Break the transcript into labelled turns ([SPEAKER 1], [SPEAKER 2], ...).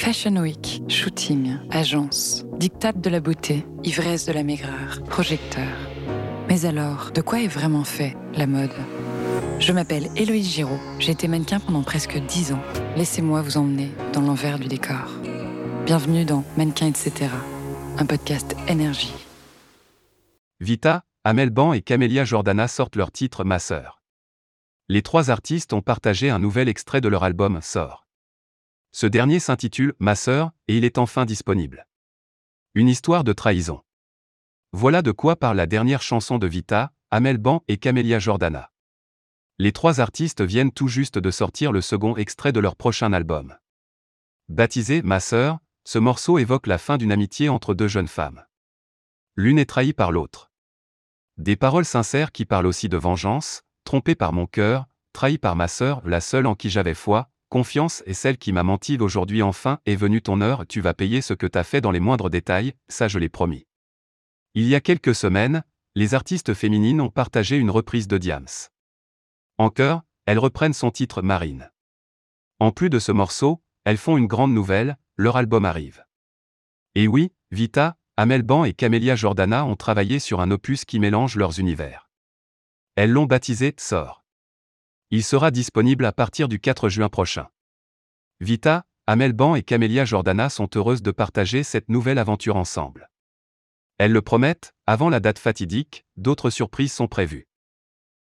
[SPEAKER 1] Fashion Week, shooting, agence, dictate de la beauté, ivresse de la maigreur, projecteur. Mais alors, de quoi est vraiment fait la mode? Je m'appelle Héloïse Giraud, j'ai été mannequin pendant presque 10 ans. Laissez-moi vous emmener dans l'envers du décor. Bienvenue dans Mannequin etc., un podcast énergie.
[SPEAKER 2] Vita, Amel Ban et Camélia Jordana sortent leur titre Ma sœur. Les trois artistes ont partagé un nouvel extrait de leur album Sort. Ce dernier s'intitule Ma sœur et il est enfin disponible. Une histoire de trahison. Voilà de quoi parle la dernière chanson de Vita, Amel Ban et Camélia Jordana. Les trois artistes viennent tout juste de sortir le second extrait de leur prochain album. Baptisé Ma sœur, ce morceau évoque la fin d'une amitié entre deux jeunes femmes. L'une est trahie par l'autre. Des paroles sincères qui parlent aussi de vengeance, trompée par mon cœur, trahi par ma sœur, la seule en qui j'avais foi, confiance et celle qui m'a menti aujourd'hui enfin est venue ton heure, tu vas payer ce que t'as fait dans les moindres détails, ça je l'ai promis. Il y a quelques semaines, les artistes féminines ont partagé une reprise de Diams. En chœur, elles reprennent son titre Marine. En plus de ce morceau, elles font une grande nouvelle, leur album arrive. Et oui, Vita, Amel Ban et Camélia Jordana ont travaillé sur un opus qui mélange leurs univers. Elles l'ont baptisé Tsor. Il sera disponible à partir du 4 juin prochain. Vita, Amel Ban et Camélia Jordana sont heureuses de partager cette nouvelle aventure ensemble. Elles le promettent, avant la date fatidique, d'autres surprises sont prévues.